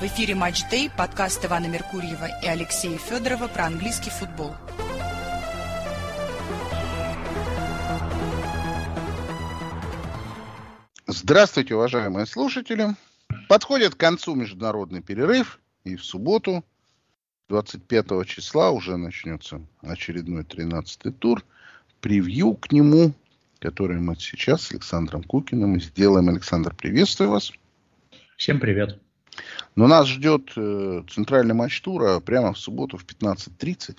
В эфире «Матч Дэй», подкаст Ивана Меркурьева и Алексея Федорова про английский футбол. Здравствуйте, уважаемые слушатели. Подходит к концу международный перерыв, и в субботу, 25 числа, уже начнется очередной 13-й тур. Превью к нему, который мы сейчас с Александром Кукиным сделаем. Александр, приветствую вас. Всем привет. Но нас ждет э, центральный матч тура прямо в субботу в 15.30.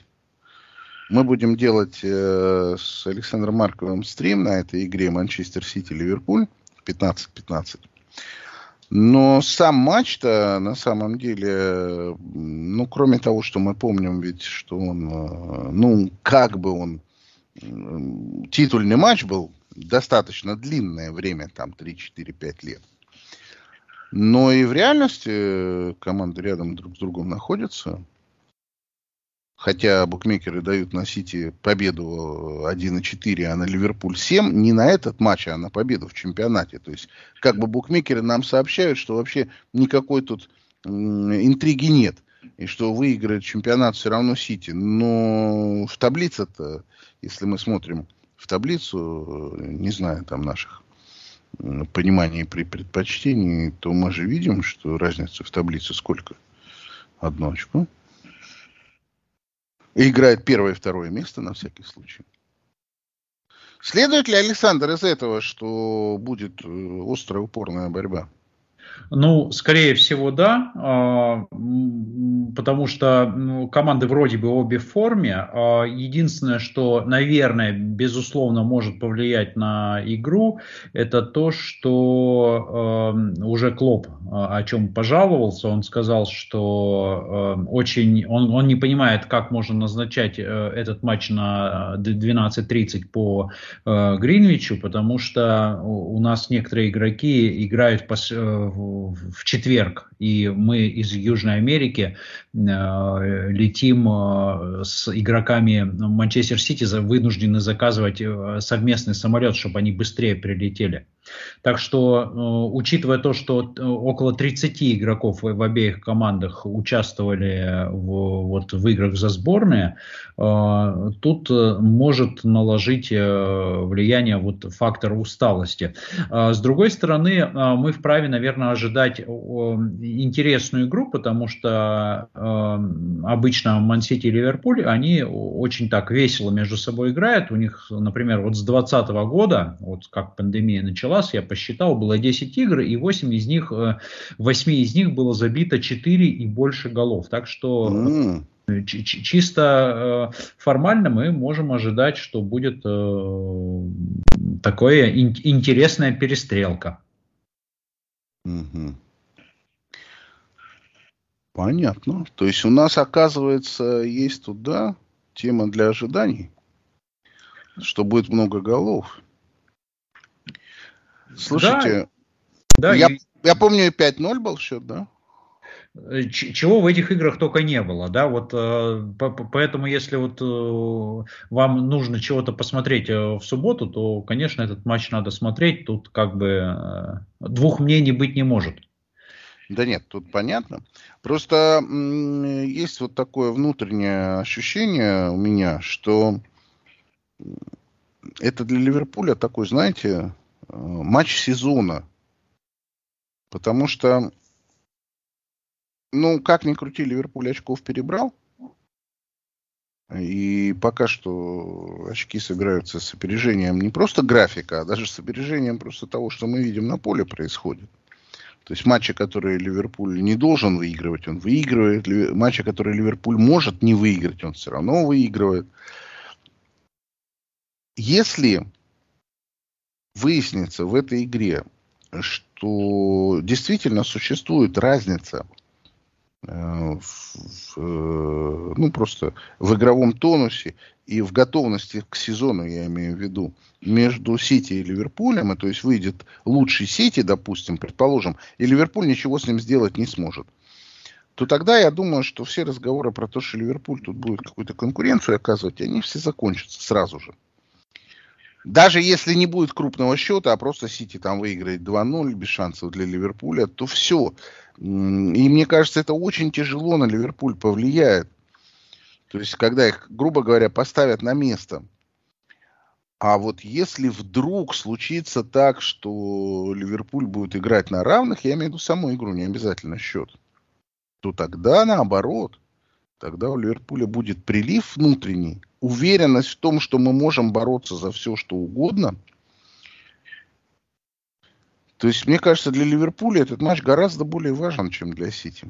Мы будем делать э, с Александром Марковым стрим на этой игре Манчестер Сити-Ливерпуль 15-15. Но сам матч-то на самом деле, ну, кроме того, что мы помним ведь, что он, э, ну, как бы он, титульный матч был достаточно длинное время, там 3-4-5 лет. Но и в реальности э, команды рядом друг с другом находятся. Хотя букмекеры дают на Сити победу 1,4, а на Ливерпуль 7. Не на этот матч, а на победу в чемпионате. То есть, как бы букмекеры нам сообщают, что вообще никакой тут интриги нет. И что выиграет чемпионат все равно Сити. Но в таблице-то, если мы смотрим в таблицу, э, не знаю, там наших понимании при предпочтении, то мы же видим, что разница в таблице сколько? Одно очко. И играет первое и второе место на всякий случай. Следует ли, Александр, из этого, что будет э, острая упорная борьба? Ну, скорее всего, да, а, потому что ну, команды вроде бы обе в форме. А, единственное, что, наверное, безусловно, может повлиять на игру, это то, что уже Клоп а, о чем пожаловался. Он сказал, что очень он, он не понимает, как можно назначать э, этот матч на 12.30 по э, Гринвичу, потому что у нас некоторые игроки играют э, в четверг, и мы из Южной Америки э, летим э, с игроками Манчестер Сити, вынуждены заказывать э, совместный самолет, чтобы они быстрее прилетели. Так что, э, учитывая то, что э, около 30 игроков в, обеих командах участвовали в, вот, в играх за сборные, э, тут может наложить влияние вот, фактор усталости. С другой стороны, мы вправе, наверное, ожидать интересную игру, потому что обычно Мансити и Ливерпуль, они очень так весело между собой играют. У них, например, вот с 2020 года, вот как пандемия началась, раз я посчитал, было 10 игр, и 8 из них, 8 э, из них было забито 4 и больше голов. Так что mm. чисто э, формально мы можем ожидать, что будет такая интересная перестрелка. Понятно. То есть у нас, оказывается, есть туда тема для ожиданий, что будет много голов. Слушайте, да, я, и... я помню, 5-0 был счет, да? Э, чего в этих играх только не было, да, вот э, поэтому если вот э, вам нужно чего-то посмотреть в субботу, то, конечно, этот матч надо смотреть, тут как бы двух мнений быть не может. Да нет, тут понятно. Просто есть вот такое внутреннее ощущение у меня, что это для Ливерпуля такой, знаете, матч сезона. Потому что, ну, как ни крути, Ливерпуль очков перебрал. И пока что очки собираются с опережением не просто графика, а даже с опережением просто того, что мы видим на поле происходит. То есть матчи, которые Ливерпуль не должен выигрывать, он выигрывает. Матчи, которые Ливерпуль может не выиграть, он все равно выигрывает. Если выяснится в этой игре, что действительно существует разница э, в, э, ну, просто в игровом тонусе и в готовности к сезону, я имею в виду, между Сити и Ливерпулем, и, то есть выйдет лучший Сити, допустим, предположим, и Ливерпуль ничего с ним сделать не сможет, то тогда я думаю, что все разговоры про то, что Ливерпуль тут будет какую-то конкуренцию оказывать, они все закончатся сразу же. Даже если не будет крупного счета, а просто Сити там выиграет 2-0 без шансов для Ливерпуля, то все. И мне кажется, это очень тяжело на Ливерпуль повлияет. То есть, когда их, грубо говоря, поставят на место. А вот если вдруг случится так, что Ливерпуль будет играть на равных, я имею в виду саму игру, не обязательно счет, то тогда наоборот. Тогда у Ливерпуля будет прилив внутренний, уверенность в том, что мы можем бороться за все, что угодно. То есть, мне кажется, для Ливерпуля этот матч гораздо более важен, чем для Сити.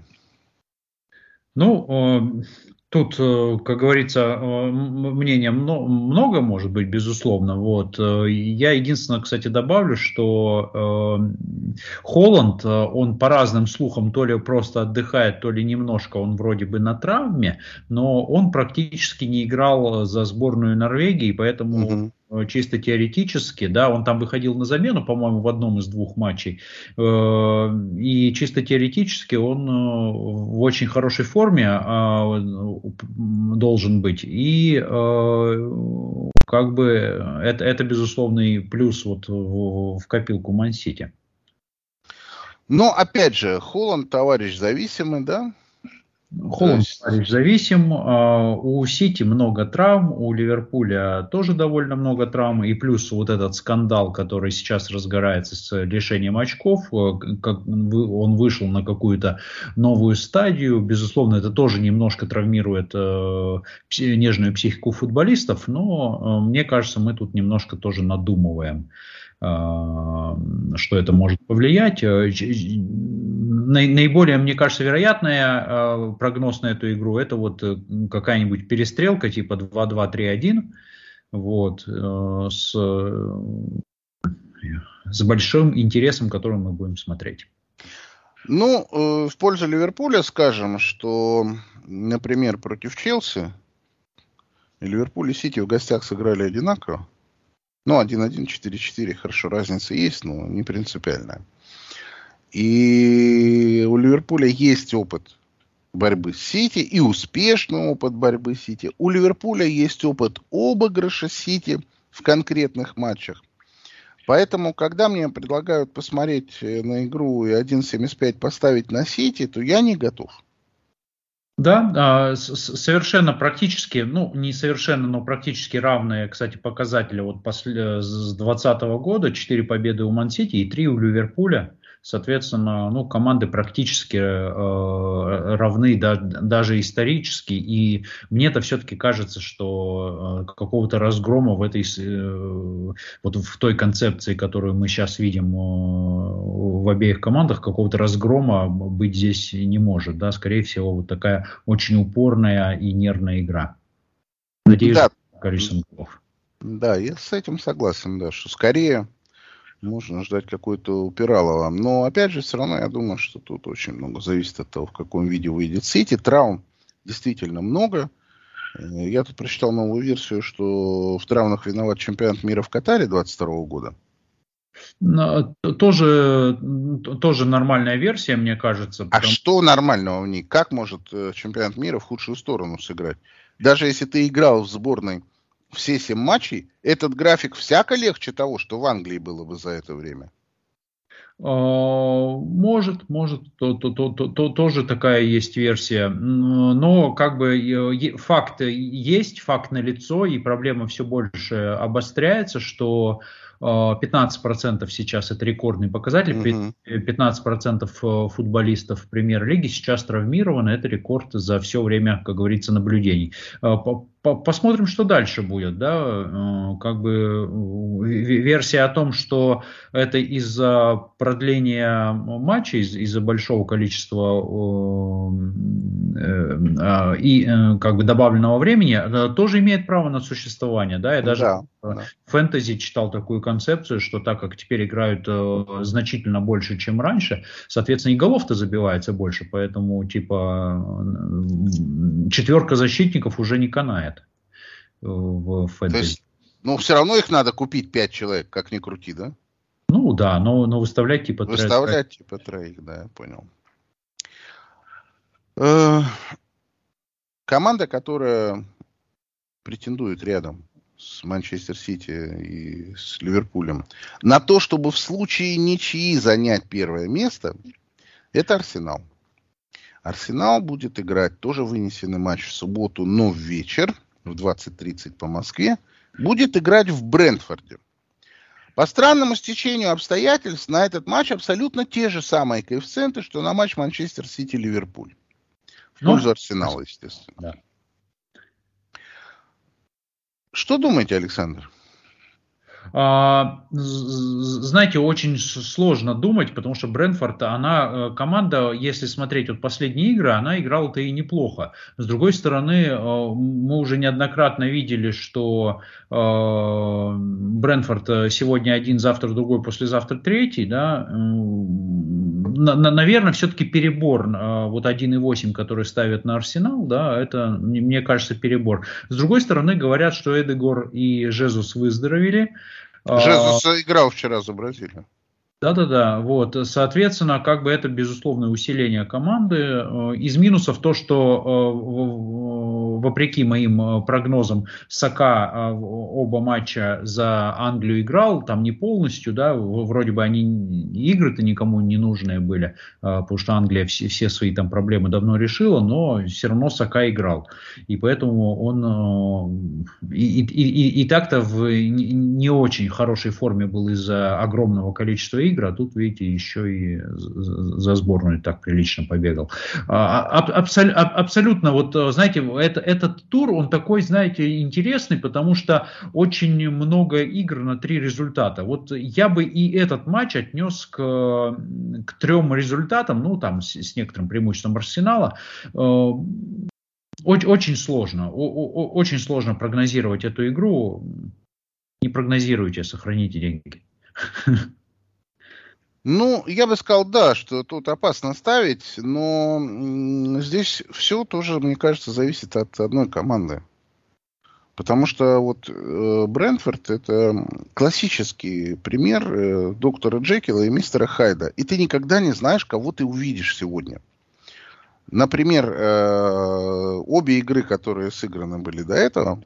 Ну, э, Тут, э, как говорится, э, мнения много может быть, безусловно. Вот. Э, я единственное, кстати, добавлю, что Холланд, он по разным слухам то ли просто отдыхает, то ли немножко он вроде бы на травме, но он практически не играл за сборную Норвегии, поэтому угу чисто теоретически, да, он там выходил на замену, по-моему, в одном из двух матчей, и чисто теоретически он в очень хорошей форме а, должен быть. И э, как бы это, это безусловный плюс вот в, в копилку Мансити. Но опять же, Холланд товарищ зависимый, да? Холланд есть... зависим. А, у Сити много травм, у Ливерпуля тоже довольно много травм. И плюс вот этот скандал, который сейчас разгорается с лишением очков, э, как он вышел на какую-то новую стадию. Безусловно, это тоже немножко травмирует э, нежную психику футболистов, но э, мне кажется, мы тут немножко тоже надумываем что это может повлиять наиболее, мне кажется, вероятная э, прогноз на эту игру это вот э, какая-нибудь перестрелка типа 2-2-3-1 вот, э, с, с большим интересом, который мы будем смотреть. Ну, в пользу Ливерпуля скажем, что, например, против Челси Ливерпуль и Сити в гостях сыграли одинаково. Ну, 1-1, 4-4, хорошо, разница есть, но не принципиальная. И у Ливерпуля есть опыт борьбы с Сити и успешный опыт борьбы с Сити. У Ливерпуля есть опыт обыгрыша Сити в конкретных матчах. Поэтому, когда мне предлагают посмотреть э, на игру и 1.75 поставить на Сити, то я не готов. Да, а, совершенно практически, ну не совершенно, но практически равные, кстати, показатели вот после, с 2020 года. 4 победы у Мансити и 3 у Ливерпуля. Соответственно, ну, команды практически э, равны да, даже исторически. И мне-то все-таки кажется, что э, какого-то разгрома в этой э, вот в той концепции, которую мы сейчас видим э, в обеих командах, какого-то разгрома быть здесь не может. Да? Скорее всего, вот такая очень упорная и нервная игра. Надеюсь, да. количеством голов. Да, я с этим согласен, да, что скорее можно ждать какой-то упиралова. Но, опять же, все равно я думаю, что тут очень много зависит от того, в каком виде выйдет Сити. Травм действительно много. Э, я тут прочитал новую версию, что в травмах виноват чемпионат мира в Катаре 22 года. Тоже, тоже нормальная версия, мне кажется. А потому... А что нормального в ней? Как может э, чемпионат мира в худшую сторону сыграть? Даже если ты играл в сборной все семь матчей, этот график всяко легче того, что в Англии было бы за это время? А, может, может, то, то, то, то, то, тоже такая есть версия. Но как бы факт есть, факт налицо, и проблема все больше обостряется, что 15% сейчас это рекордный показатель, угу. 15% э, футболистов премьер-лиги сейчас травмированы, это рекорд за все время, как говорится, наблюдений. Э, посмотрим, что дальше будет, да, э, как бы версия о том, что это из-за продления матча, из- за большого количества и как бы добавленного времени, тоже имеет право на существование, да, я даже да, да. фэнтези читал такую концепцию, что так как теперь играют э, значительно больше, чем раньше, соответственно, и голов-то забивается больше, поэтому, типа, четверка защитников уже не канает э, в фэнтези. То есть, ну, все равно их надо купить пять человек, как ни крути, да? Ну, да, но, но выставлять типа троих. Выставлять типа троих, да, я понял. Э, команда, которая претендует рядом с Манчестер Сити и с Ливерпулем. На то, чтобы в случае ничьи занять первое место, это Арсенал. Арсенал будет играть тоже вынесенный матч в субботу, но в вечер, в 20.30 по Москве, будет играть в Брентфорде. По странному стечению обстоятельств на этот матч абсолютно те же самые коэффициенты, что на матч Манчестер Сити-Ливерпуль. В ну, пользу Арсенала, естественно. Да. Что думаете, Александр? А, знаете, очень сложно думать, потому что Брэнфорд, она э, команда, если смотреть вот последние игры, она играла-то и неплохо. С другой стороны, э, мы уже неоднократно видели, что э, Брэнфорд сегодня один, завтра другой, послезавтра третий, да, наверное, все-таки перебор, вот 1,8, который ставят на Арсенал, да, это, мне кажется, перебор. С другой стороны, говорят, что Эдегор и Жезус выздоровели, Жезус а, играл вчера за Бразилию. Да-да-да, вот, соответственно, как бы это безусловное усиление команды. Э, из минусов то, что вопреки моим э, прогнозам Сака оба матча за Англию играл, там не полностью, да, вроде бы они игры-то никому не нужные были, потому что Англия все, все свои там проблемы давно решила, но все равно Сака играл. И поэтому он и, и, и, и так-то в не очень хорошей форме был из-за огромного количества игр, а тут, видите, еще и за сборную так прилично побегал. А, абсол, абсолютно, вот, знаете, это, этот тур, он такой, знаете, интересный, потому что очень много игр на три результата. Вот я бы и этот матч отнес к, к трем результатам, ну, там, с, с некоторым преимуществом Арсенала. Э, очень, очень сложно, очень сложно прогнозировать эту игру. Не прогнозируйте, сохраните деньги. Ну, я бы сказал, да, что тут опасно ставить, но здесь все тоже, мне кажется, зависит от одной команды. Потому что вот э, Брэнфорд это классический пример э, доктора Джекила и мистера Хайда. И ты никогда не знаешь, кого ты увидишь сегодня. Например, э, обе игры, которые сыграны были до этого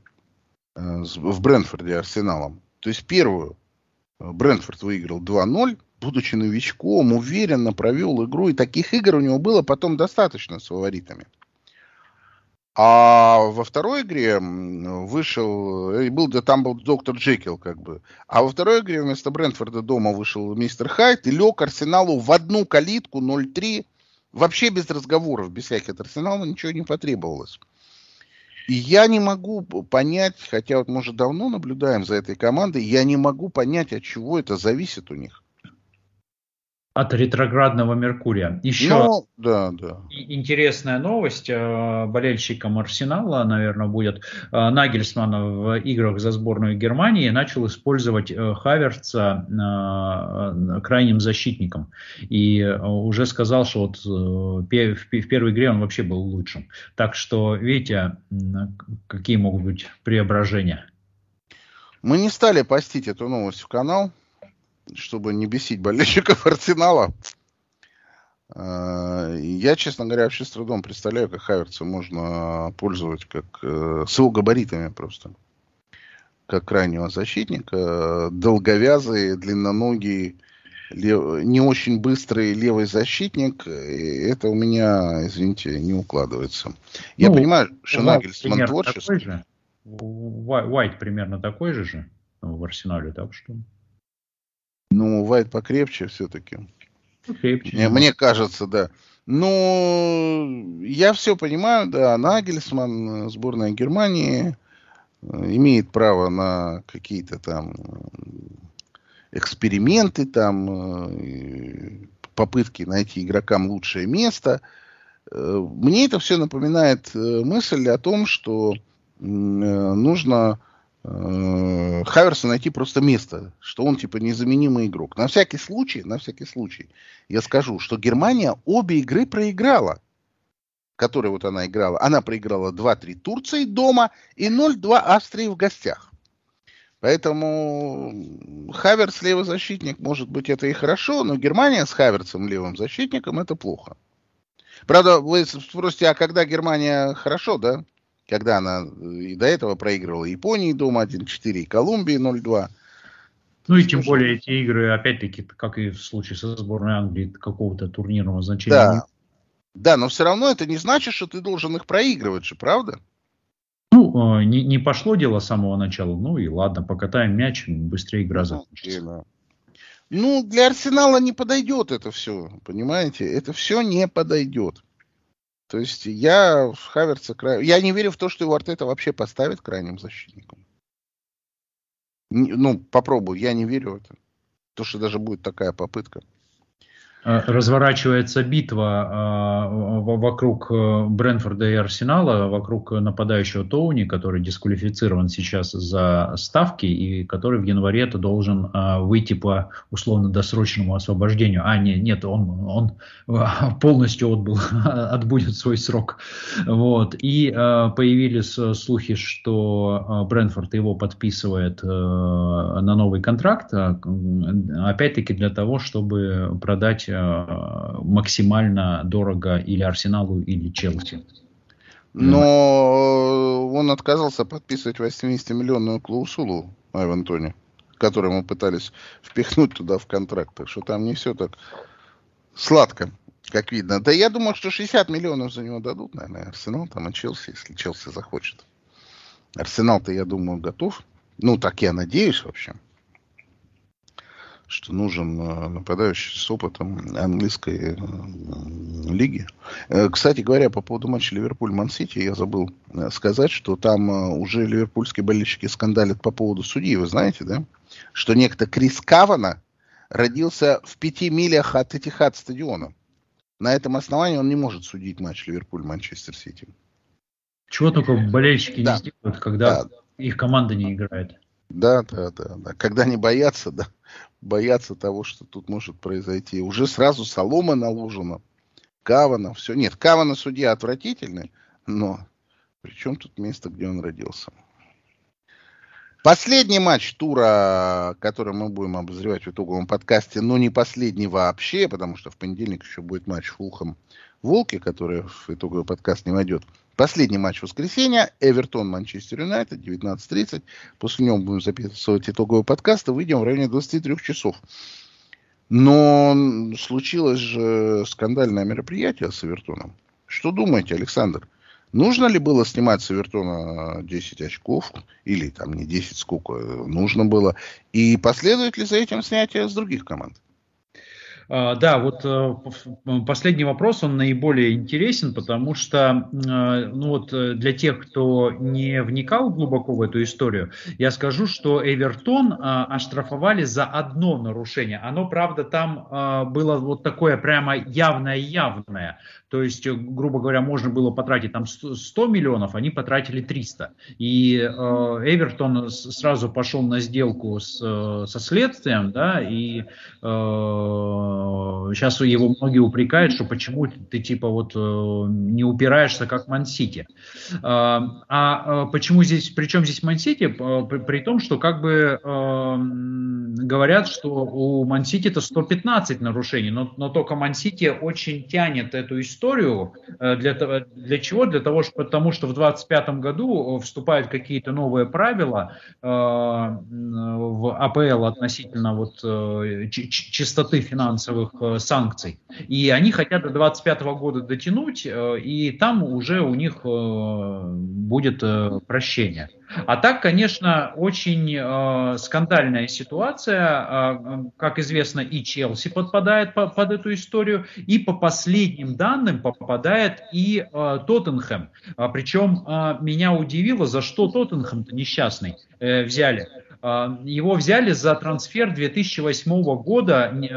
э, в Брэнфорде Арсеналом. То есть первую Брэнфорд выиграл 2-0, будучи новичком, уверенно провел игру. И таких игр у него было потом достаточно с фаворитами. А во второй игре вышел, и был, да, там был доктор Джекил, как бы. А во второй игре вместо Брентфорда дома вышел мистер Хайт и лег Арсеналу в одну калитку 0-3. Вообще без разговоров, без всяких. Арсенала ничего не потребовалось. И я не могу понять, хотя вот мы уже давно наблюдаем за этой командой, я не могу понять, от чего это зависит у них от ретроградного Меркурия. Еще ну, да, да. интересная новость э, болельщикам Арсенала, наверное, будет. Э, Нагельсман в играх за сборную Германии начал использовать э, Хаверца крайним защитником. И уже сказал, что вот в первой игре он вообще был лучшим. Так что, видите, какие могут быть преображения. Мы не стали постить эту новость в канал чтобы не бесить болельщиков Арсенала. А, я, честно говоря, вообще с трудом представляю, как Хаверца можно пользовать как э, с его габаритами просто. Как крайнего защитника. Долговязый, длинноногий, лев, не очень быстрый левый защитник. Это у меня, извините, не укладывается. Я ну, понимаю, что Нагельсман творческий. Уайт примерно такой же же в Арсенале, так что... Ну, Вайт покрепче все-таки. Покрепче. Мне, мне кажется, да. Ну, я все понимаю, да, Нагельсман, сборная Германии, э, имеет право на какие-то там эксперименты, там, э, попытки найти игрокам лучшее место. Э, мне это все напоминает мысль о том, что нужно э, Хаверса найти просто место, что он типа незаменимый игрок. На всякий случай, на всякий случай, я скажу, что Германия обе игры проиграла, которые вот она играла. Она проиграла 2-3 Турции дома и 0-2 Австрии в гостях. Поэтому Хаверс левый защитник, может быть, это и хорошо, но Германия с Хаверсом левым защитником это плохо. Правда, вы спросите, а когда Германия хорошо, да? Когда она и до этого проигрывала Японии дома 1-4 и Колумбии 0-2. Ну и тем более эти игры, опять-таки, как и в случае со сборной Англии, какого-то турнирного значения. Да, да, но все равно это не значит, что ты должен их проигрывать же, правда? Ну, э, не, не пошло дело с самого начала. Ну и ладно, покатаем мяч, быстрее игра закончится. Ну, для Арсенала не подойдет это все, понимаете? Это все не подойдет. То есть я Хаверца... Я не верю в то, что его Артета вообще поставит крайним защитником. Ну, попробую, я не верю в это. То, что даже будет такая попытка. Э, разворачивается битва э, вокруг э, Брэнфорда и Арсенала, вокруг нападающего Тоуни, который дисквалифицирован сейчас за ставки и который в январе -то должен выйти по условно-досрочному освобождению. А, нет, нет он, он полностью отбыл, отбудет свой срок. Вот. И появились слухи, что Брэнфорд его подписывает на новый контракт, опять-таки для того, чтобы продать максимально дорого или Арсеналу, или Челси. Но он отказался подписывать 80-миллионную клаусулу Айван Тони, которую мы пытались впихнуть туда в контракт. Так что там не все так сладко, как видно. Да я думаю, что 60 миллионов за него дадут, наверное, Арсенал там и Челси, если Челси захочет. Арсенал-то, я думаю, готов. Ну, так я надеюсь вообще что нужен э, нападающий с опытом английской э, лиги. Э, кстати говоря, по поводу матча Ливерпуль-Ман-Сити, я забыл сказать, что там уже ливерпульские болельщики скандалят по поводу судьи, вы знаете, да? Что некто Крис Кавана родился в пяти милях от Этихад стадиона. На этом основании он не может судить матч Ливерпуль-Манчестер-Сити. Чего только болельщики да. не сделают, когда да. их команда не играет. Да, да, да, да. Когда не боятся, да, боятся того, что тут может произойти. Уже сразу солома наложена. Кавана, все. Нет, Кавана судья отвратительный, но при чем тут место, где он родился? Последний матч тура, который мы будем обозревать в итоговом подкасте, но не последний вообще, потому что в понедельник еще будет матч Фулхам Волки, который в итоговый подкаст не войдет. Последний матч воскресенья. Эвертон, Манчестер Юнайтед, 19.30. После него будем записывать итоговый подкаст и выйдем в районе 23 часов. Но случилось же скандальное мероприятие с Эвертоном. Что думаете, Александр? Нужно ли было снимать с Эвертона 10 очков? Или там не 10, сколько нужно было? И последует ли за этим снятие с других команд? А, да, вот э, последний вопрос, он наиболее интересен, потому что э, ну вот, э, для тех, кто не вникал глубоко в эту историю, я скажу, что Эвертон оштрафовали за одно нарушение. Оно, правда, там было вот такое прямо явное-явное. То есть, грубо говоря, можно было потратить там 100 миллионов, они потратили 300. И Эвертон сразу пошел на сделку с, со следствием, да, и сейчас его многие упрекают, что почему ты типа вот э, не упираешься как Мансити. А, а почему здесь, причем здесь Мансити, при, том, что как бы говорят, что у Мансити это 115 нарушений, но, но только Мансити очень тянет эту историю. Э, для, для чего? Для того, что, потому что в 2025 году вступают какие-то новые правила э, в АПЛ относительно вот чистоты финансовой финансовых э, санкций. И они хотят до 2025 года дотянуть, э, и там уже у них э, будет прощение. А так, конечно, очень скандальная ситуация. Э, как известно, и Челси подпадает по, под эту историю, и по последним данным попадает и Тоттенхэм. А, причем э, меня удивило, за что Тоттенхэм-то несчастный взяли. А, его взяли за трансфер 2008 года э,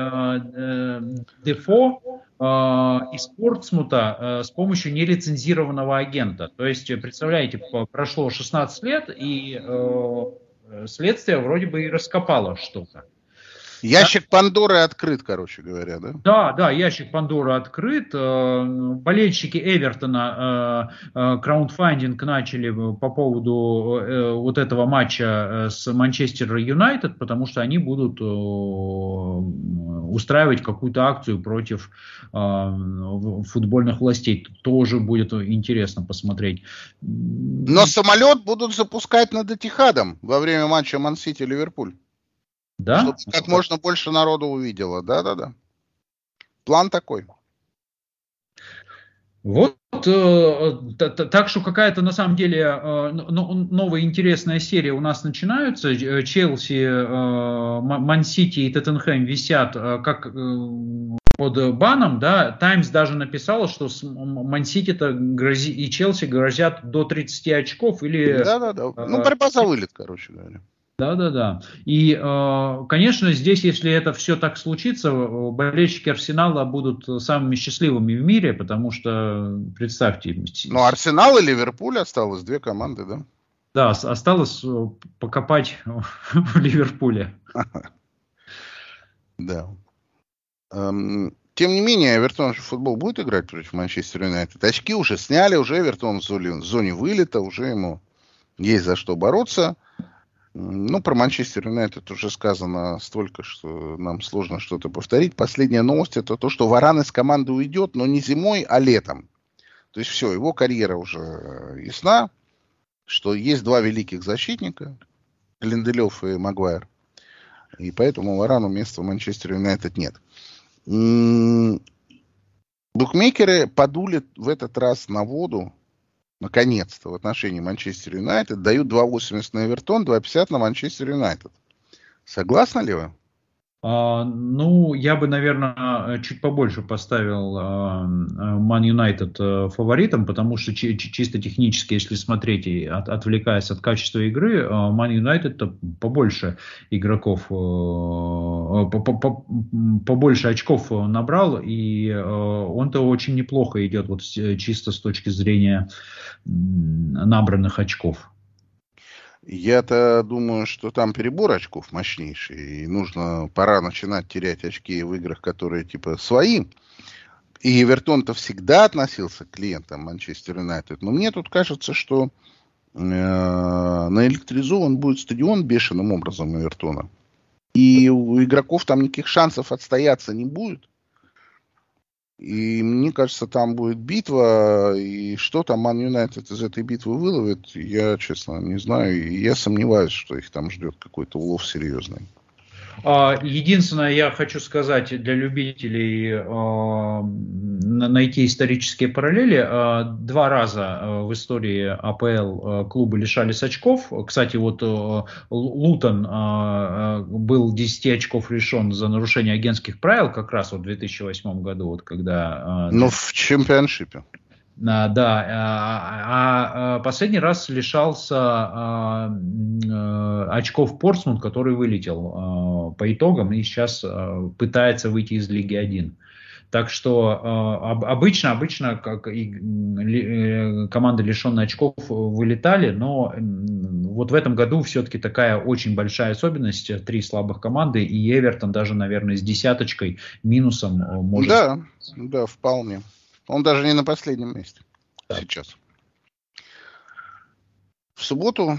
э, Дефо из Портсмута э, с помощью нелицензированного агента. То есть, представляете, прошло 16 лет, и следствие вроде бы и раскопало что-то. Ящик Пандоры открыт, короче говоря, да? Да, да, ящик Пандоры открыт. Э, болельщики Эвертона э, краундфандинг начали по поводу вот этого матча с Манчестер Юнайтед, потому что они будут устраивать какую-то акцию против футбольных властей. Тоже будет интересно посмотреть. Но самолет будут запускать над Этихадом во время матча Ман-Сити-Ливерпуль. Да? Чтобы как можно больше народу увидело. Да-да-да. План такой. Вот э, так что какая-то на самом деле э, новая интересная серия у нас начинается. Э, Челси, Ман-Сити и Тоттенхэм висят как под баном, да, Таймс даже написала, что Ман-Сити и Челси грозят до 30 очков или... Да-да-да, ну борьба за вылет, короче говоря. Да, да, да. И, э, конечно, здесь, если это все так случится, болельщики Арсенала будут самыми счастливыми в мире, потому что, представьте... Ну, Арсенал и Ливерпуль осталось, две команды, да? Да, осталось э, покопать в Ливерпуле. Да. Эм, тем не менее, Эвертон футбол будет играть против Манчестер Юнайтед. Очки уже сняли, уже Эвертон в зоне вылета, уже ему есть за что бороться. Ну, про Манчестер Юнайтед уже сказано столько, что нам сложно что-то повторить. Последняя новость это то, что Варан из команды уйдет, но не зимой, а летом. То есть все, его карьера уже ясна, что есть два великих защитника, Линделев и Магуайр. И поэтому Варану места в Манчестер Юнайтед нет. Букмекеры подули в этот раз на воду наконец-то, в отношении Манчестер Юнайтед, дают 2,80 на Эвертон, 2,50 на Манчестер Юнайтед. Согласны ли вы? А, ну, я бы, наверное, чуть побольше поставил Ман Юнайтед uh, фаворитом, потому что чи- чисто технически, если смотреть, и от, отвлекаясь от качества игры, Ман uh, Юнайтед побольше игроков, uh, побольше очков набрал, и он-то очень неплохо идет вот чисто с точки зрения набранных очков. Я-то думаю, что там перебор очков мощнейший, и нужно, пора начинать терять очки в играх, которые типа свои. И Эвертон-то всегда относился к клиентам Манчестер Юнайтед. Но мне тут кажется, что э, наэлектризован будет стадион бешеным образом Эвертона. И у игроков там никаких шансов отстояться не будет. И мне кажется, там будет битва, и что там Ман Юнайтед из этой битвы выловит, я, честно, не знаю. И я сомневаюсь, что их там ждет какой-то улов серьезный. А, единственное, я хочу сказать для любителей а, найти исторические параллели. А, два раза в истории АПЛ клубы лишались очков. Кстати, вот Лутон был 10 очков решен за нарушение агентских правил как раз в 2008 году, вот когда... Ну, в чемпионшипе. А, да, а, а, а последний раз лишался очков Портсмут, который вылетел по итогам и сейчас пытается выйти из Лиги 1. Так что э, обычно, обычно как и, э, команды лишенные очков вылетали, но э, вот в этом году все-таки такая очень большая особенность, три слабых команды, и Эвертон даже, наверное, с десяточкой минусом может... Да, да, вполне. Он даже не на последнем месте да. сейчас. В субботу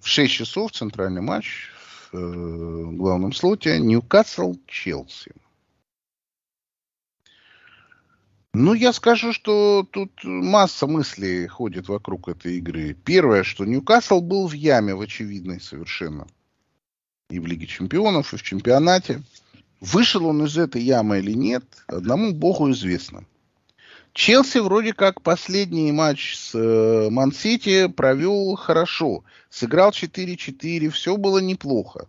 в 6 часов центральный матч в э, главном слоте Ньюкасл-Челси. Ну, я скажу, что тут масса мыслей ходит вокруг этой игры. Первое, что Ньюкасл был в яме, в очевидной совершенно. И в Лиге Чемпионов, и в чемпионате. Вышел он из этой ямы или нет, одному богу известно. Челси вроде как последний матч с э, провел хорошо. Сыграл 4-4, все было неплохо.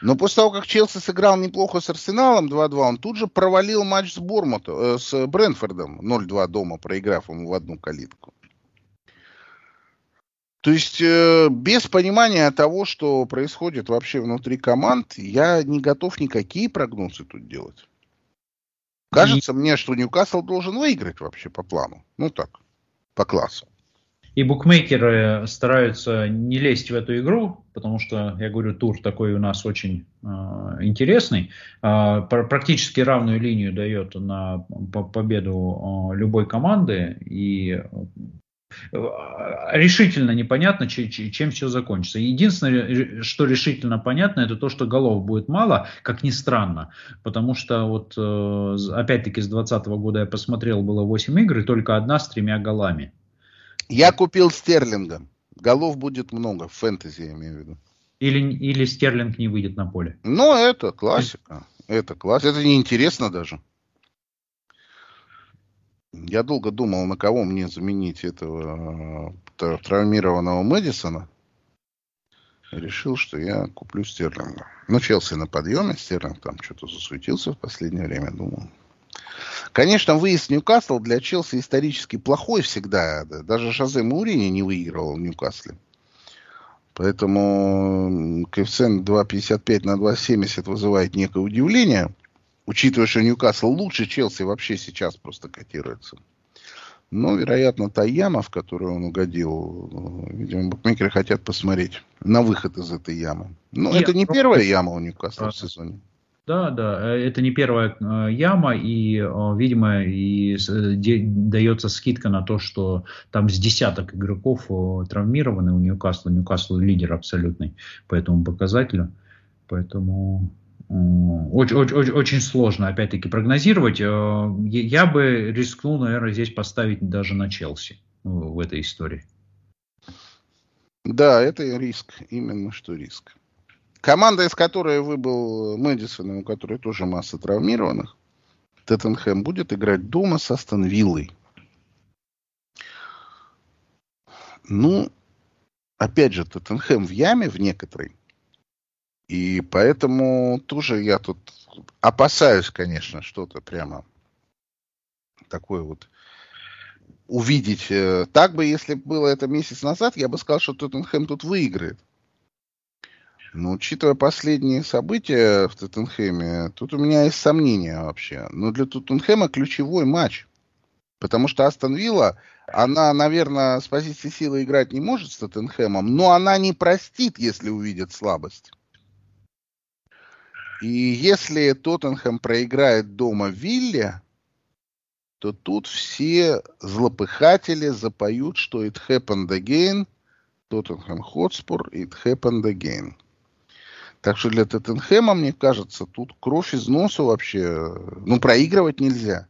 Но после того, как Челси сыграл неплохо с Арсеналом 2-2, он тут же провалил матч с Бормутом, э, с Брэнфордом 0-2 дома, проиграв ему в одну калитку. То есть э, без понимания того, что происходит вообще внутри команд, я не готов никакие прогнозы тут делать. Кажется и... мне, что Ньюкасл должен выиграть вообще по плану. Ну так, по классу. И букмекеры стараются не лезть в эту игру, потому что, я говорю, тур такой у нас очень э, интересный. Э, практически равную линию дает на победу э, любой команды. И решительно непонятно, чем все закончится. Единственное, что решительно понятно, это то, что голов будет мало, как ни странно. Потому что вот э, опять-таки с 2020 года я посмотрел, было 8 игр, и только одна с тремя голами. Я купил Стерлинга. Голов будет много, в фэнтези я имею в виду. Или, или Стерлинг не выйдет на поле. Ну, это классика. Это классика. Это неинтересно даже. Я долго думал, на кого мне заменить этого э, травмированного Мэдисона. Решил, что я куплю Стерлинга. Ну, Челси на подъеме, Стерлинг там что-то засуетился в последнее время, думал. Конечно, выезд в Ньюкасл для Челси исторически плохой всегда. Даже Жозе Маурини не выигрывал в Ньюкасле. Поэтому коэффициент 2,55 на 2,70 вызывает некое удивление, учитывая, что Ньюкасл лучше Челси вообще сейчас просто котируется. Но, вероятно, та яма, в которую он угодил, видимо, букмекеры хотят посмотреть на выход из этой ямы. Но Нет, это не первая яма у Ньюкасла в сезоне. Да, да, э, это не первая э, яма, и, э, видимо, и дается скидка на то, что там с десяток игроков травмированы у Ньюкасла. Ньюкасл лидер абсолютный по этому показателю. Поэтому очень, очень, очень сложно, опять-таки, прогнозировать. Я бы рискнул, наверное, здесь поставить даже на Челси в этой истории. Да, это риск, именно что риск. Команда, из которой выбыл Мэдисон, у которой тоже масса травмированных, Тоттенхэм будет играть дома с Астон Виллой. Ну, опять же, Тоттенхэм в яме в некоторой. И поэтому тоже я тут опасаюсь, конечно, что-то прямо такое вот увидеть. Э, так бы, если было это месяц назад, я бы сказал, что Тоттенхэм тут выиграет. Но учитывая последние события в Тоттенхэме, тут у меня есть сомнения вообще. Но для Тоттенхэма ключевой матч. Потому что Астон Вилла, она, наверное, с позиции силы играть не может с Тоттенхэмом, но она не простит, если увидит слабость. И если Тоттенхэм проиграет дома Вилле, то тут все злопыхатели запоют, что it happened again, Тоттенхэм Хотспур, it happened again. Так что для Тоттенхэма, мне кажется, тут кровь из носа вообще, ну, проигрывать нельзя.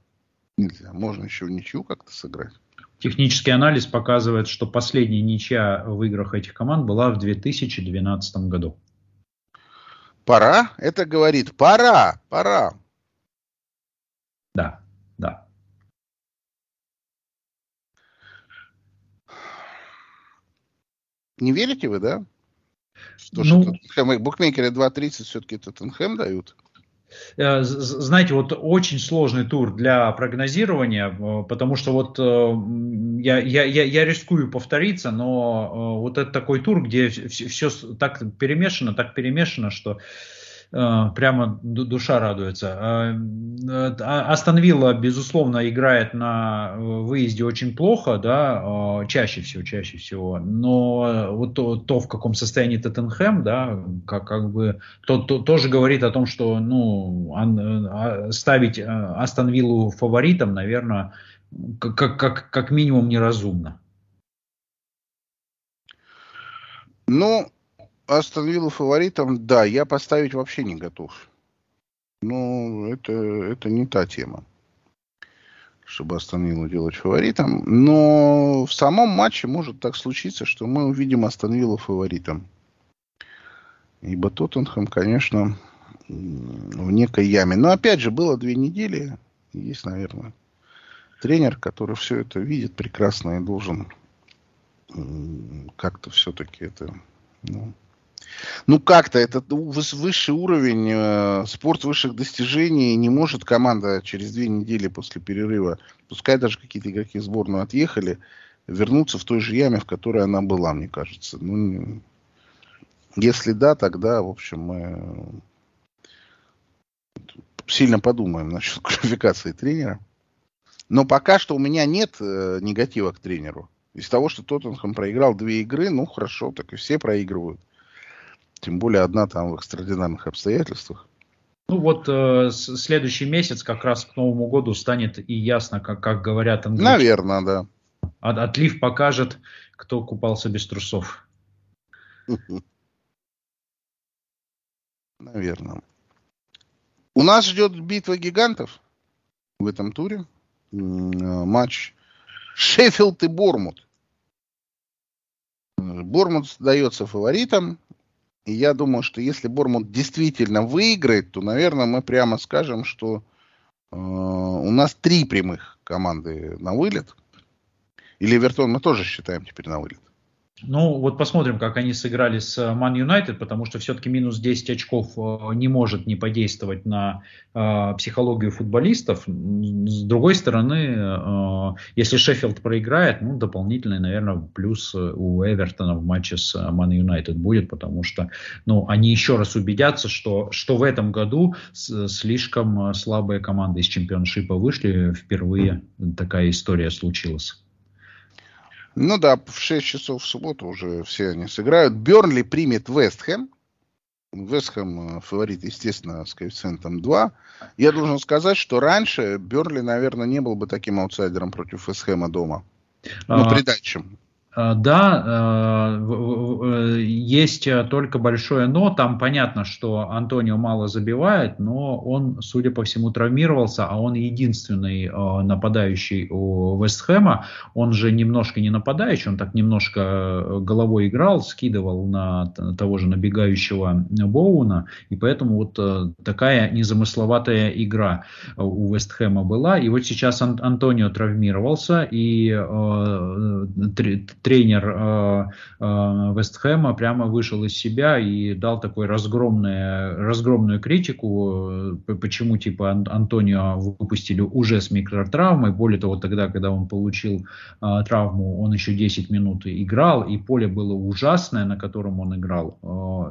Нельзя. Можно еще ничью как-то сыграть. Технический анализ показывает, что последняя ничья в играх этих команд была в 2012 году. Пора? Это говорит, пора, пора. Да, да. Не верите вы, да? Что ну, что Тоттенхэм, букмекеры 2.30 все-таки Тоттенхэм дают? Э, знаете, вот очень сложный тур для прогнозирования, э, потому что вот э, я, я, я, рискую повториться, но вот это такой тур, где все, все так перемешано, так перемешано, что прямо душа радуется. Э, э, Астон Вилла, безусловно, играет на выезде очень плохо, да, чаще всего, чаще всего. Но вот то, то в каком состоянии Тоттенхэм, да, как, как бы, то, то, тоже говорит о том, что, ну, а, ставить Астон Виллу фаворитом, наверное, как, как, как минимум неразумно. Ну, Астон Виллу фаворитом, да, я поставить вообще не готов. Ну, это, это не та тема, чтобы Астон Виллу делать фаворитом. Но в самом матче может так случиться, что мы увидим Астон Виллу фаворитом. Ибо Тоттенхэм, конечно, в некой яме. Но опять же, было две недели. Есть, наверное, тренер, который все это видит прекрасно и должен как-то все-таки это ну, ну как-то это высший уровень, э, спорт высших достижений. Не может команда через две недели после перерыва, пускай даже какие-то игроки сборную отъехали, вернуться в той же яме, в которой она была, мне кажется. Ну, если да, тогда, в общем, мы сильно подумаем насчет квалификации тренера. Но пока что у меня нет э, негатива к тренеру. Из того, что Тоттенхэм проиграл две игры, ну хорошо, так и все проигрывают. Тем более одна там в экстраординарных обстоятельствах. Ну вот э, следующий месяц как раз к Новому году станет и ясно, как, как говорят англичане. Наверное, да. От, отлив покажет, кто купался без трусов. Наверное. У нас ждет битва гигантов в этом туре. Э, матч Шеффилд и Бормут. Бормут сдается фаворитом. И я думаю, что если Бормут действительно выиграет, то, наверное, мы прямо скажем, что э, у нас три прямых команды на вылет. Или Вертон мы тоже считаем теперь на вылет. Ну, вот посмотрим, как они сыграли с Ман Юнайтед, потому что все-таки минус 10 очков э, не может не подействовать на э, психологию футболистов. С другой стороны, э, если Шеффилд проиграет, ну, дополнительный, наверное, плюс у Эвертона в матче с Ман Юнайтед будет, потому что, ну, они еще раз убедятся, что, что в этом году слишком слабые команды из чемпионшипа вышли, впервые такая история случилась. Ну да, в 6 часов в субботу уже все они сыграют. Бернли примет Вестхэм. Вестхэм фаворит, естественно, с коэффициентом 2. Я должен сказать, что раньше Бернли, наверное, не был бы таким аутсайдером против Вестхэма дома. Ну, а, придачем. А, да, э, есть только большое но. Там понятно, что Антонио мало забивает, но он, судя по всему, травмировался, а он единственный э, нападающий у Вестхэма. Он же немножко не нападающий, он так немножко э, головой играл, скидывал на того же набегающего Боуна, и поэтому вот такая незамысловатая игра у Вестхэма была. И вот сейчас Антонио травмировался, и тренер э, э, Вестхэма прямо вышел из себя и дал такой разгромную, разгромную критику, э, почему типа Антонио выпустили уже с микротравмой. Более того, тогда, когда он получил травму, он еще 10 минут играл, и поле было ужасное, на котором он играл.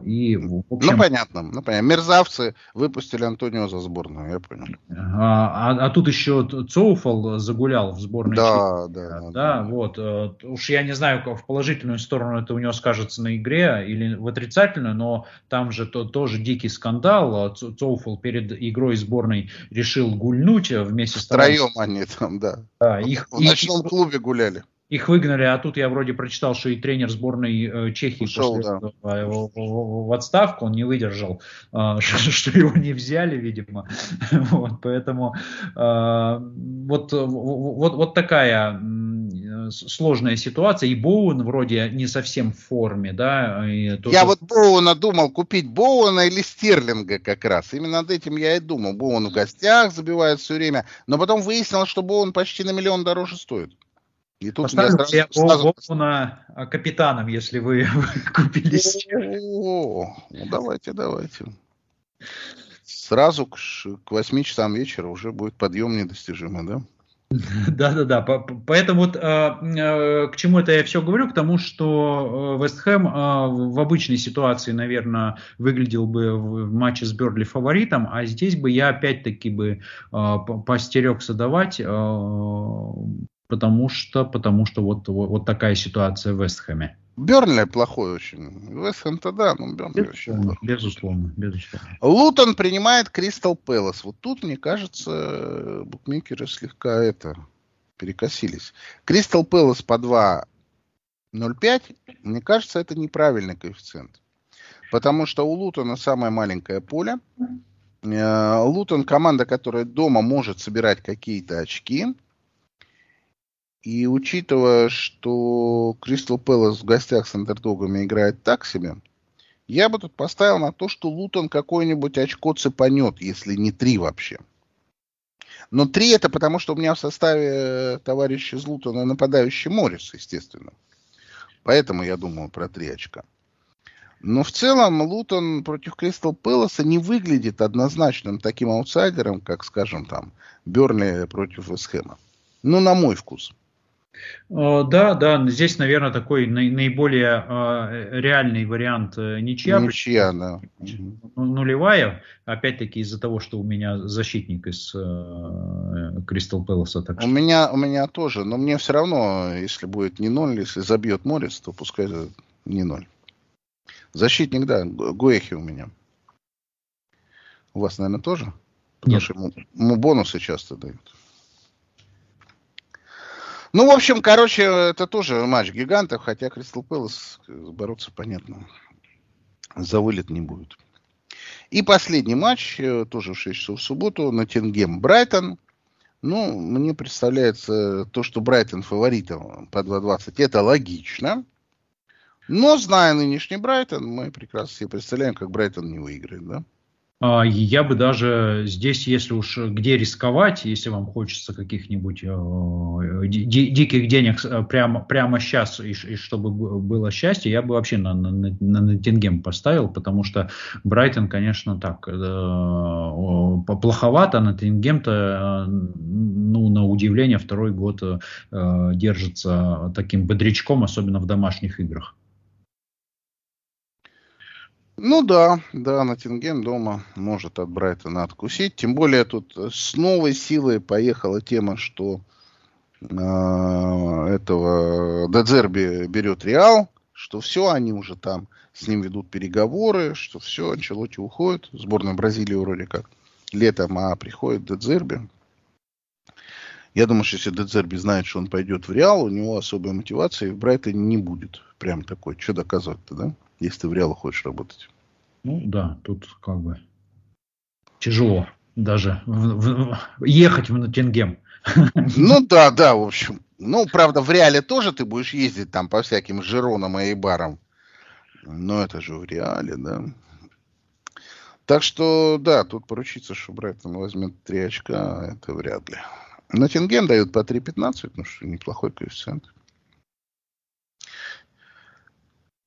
И, в общем, ну, понятно, ну, понятно. Мерзавцы выпустили Антонио за сборную, я понял. А, а, а тут еще Цоуфал загулял в сборной. Да, да, да, да, вот. Уж я не знаю, знаю, в положительную сторону это у него скажется на игре или в отрицательную, но там же то, тоже дикий скандал. А Цоуфл перед игрой сборной решил гульнуть вместе с... Втроем они там, да. да их, в ночном их, клубе гуляли. Их выгнали, а тут я вроде прочитал, что и тренер сборной э, Чехии Ушел, после да. в, в, в отставку, он не выдержал, э, что, что его не взяли, видимо. вот, поэтому э, вот, вот, вот такая сложная ситуация, и Боуэн вроде не совсем в форме, да. И тоже... Я вот Боуэна думал купить Боуэна или Стерлинга как раз. Именно над этим я и думал. Боуэн в гостях забивает все время, но потом выяснилось, что Боуэн почти на миллион дороже стоит. И тут Поставлю я сразу, сразу... Боуэна капитаном, если вы купили. Ну давайте, давайте. Сразу к, к 8 часам вечера уже будет подъем недостижимый, да? Да-да-да, поэтому вот а, а, к чему это я все говорю, к тому, что Вест Хэм а, в обычной ситуации, наверное, выглядел бы в матче с Берли фаворитом, а здесь бы я опять-таки бы постерегся давать, потому что, потому что вот, вот такая ситуация в Вест Хэме. Бернли плохой очень. Вестхэм-то да, но Бернли очень плохой. Безусловно, безусловно. Лутон принимает Кристал Пэлас. Вот тут, мне кажется, букмекеры слегка это перекосились. Кристал Пэлас по 2.05, мне кажется, это неправильный коэффициент. Потому что у Лутона самое маленькое поле. Э, Лутон команда, которая дома может собирать какие-то очки. И учитывая, что Кристал Пэлас в гостях с андердогами играет так себе, я бы тут поставил на то, что Лутон какое-нибудь очко цепанет, если не три вообще. Но три это потому, что у меня в составе э, товарища из Лутона нападающий Моррис, естественно. Поэтому я думаю про три очка. Но в целом Лутон против Кристал Пэласа не выглядит однозначным таким аутсайдером, как, скажем, там, Берли против Вестхэма. Ну, на мой вкус. Э, да, да, здесь, наверное, такой наиболее э, реальный вариант э, ничья. Ничья, да. Ну, нулевая, опять-таки из-за того, что у меня защитник из Кристал Пэласа. Так что... у, меня, у меня тоже, но мне все равно, если будет не ноль, если забьет Морец, то пускай не ноль. Защитник, да, Гуэхи у меня. У вас, наверное, тоже? Потому Нет. что ему, ему бонусы часто дают. Ну, в общем, короче, это тоже матч гигантов, хотя Кристал Пэлас бороться, понятно, за вылет не будет. И последний матч, э, тоже в 6 часов в субботу, на Тенгем Брайтон. Ну, мне представляется то, что Брайтон фаворитом по 2.20, это логично. Но, зная нынешний Брайтон, мы прекрасно себе представляем, как Брайтон не выиграет, да? А, я бы даже здесь, если уж где рисковать, если вам хочется каких-нибудь э, диких денег э, прямо, прямо сейчас, и, и чтобы было счастье, я бы вообще на, на, на, на Тенгем поставил, потому что Брайтон, конечно, так, э, плоховато, на Тенгем-то, э, ну, на удивление, второй год э, держится таким бодрячком, особенно в домашних играх. Ну да, да, Ноттингем дома может от Брайтона откусить. Тем более тут с новой силой поехала тема, что э, этого Дедзерби берет Реал, что все, они уже там с ним ведут переговоры, что все, Анчелоти уходит. Сборная Бразилии вроде как летом, а приходит Дедзерби. Я думаю, что если Дедзерби знает, что он пойдет в Реал, у него особой мотивации в Брайтоне не будет. Прям такой. Что доказывать-то, да? Если ты в Реал хочешь работать. Ну да, тут как бы тяжело даже в, в, ехать в Ноттингем. Ну да, да, в общем. Ну, правда, в Реале тоже ты будешь ездить там по всяким Жиронам и барам. Но это же в Реале, да. Так что, да, тут поручиться, что Брайтон возьмет 3 очка, это вряд ли. Ноттингем дают по 3.15, ну что, неплохой коэффициент.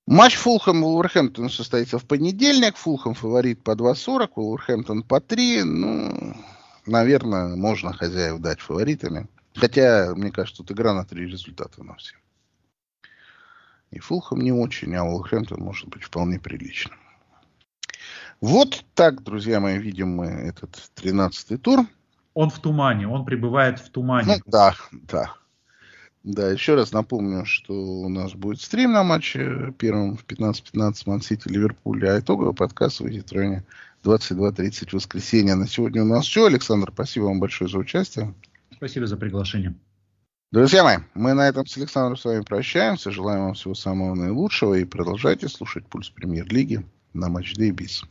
Матч Фулхэм Вулверхэмптон состоится в понедельник. Фулхэм фаворит по 2.40, Вулверхэмптон по 3. Ну, наверное, можно хозяев дать фаворитами. Хотя, мне кажется, тут игра на три результата на все. И Фулхэм не очень, а Вулверхэмптон может быть вполне приличным. Вот так, друзья мои, видим мы этот 13-й тур. Он в тумане, он пребывает в тумане. Ну, да, да. Да, еще раз напомню, что у нас будет стрим на матче первом в 15-15 Ман-Сити Ливерпуль, а итоговый подкаст выйдет в районе 22.30 в воскресенье. На сегодня у нас все. Александр, спасибо вам большое за участие. Спасибо за приглашение. Друзья мои, мы на этом с Александром с вами прощаемся. Желаем вам всего самого наилучшего и продолжайте слушать Пульс Премьер-лиги на Матч Day Biz.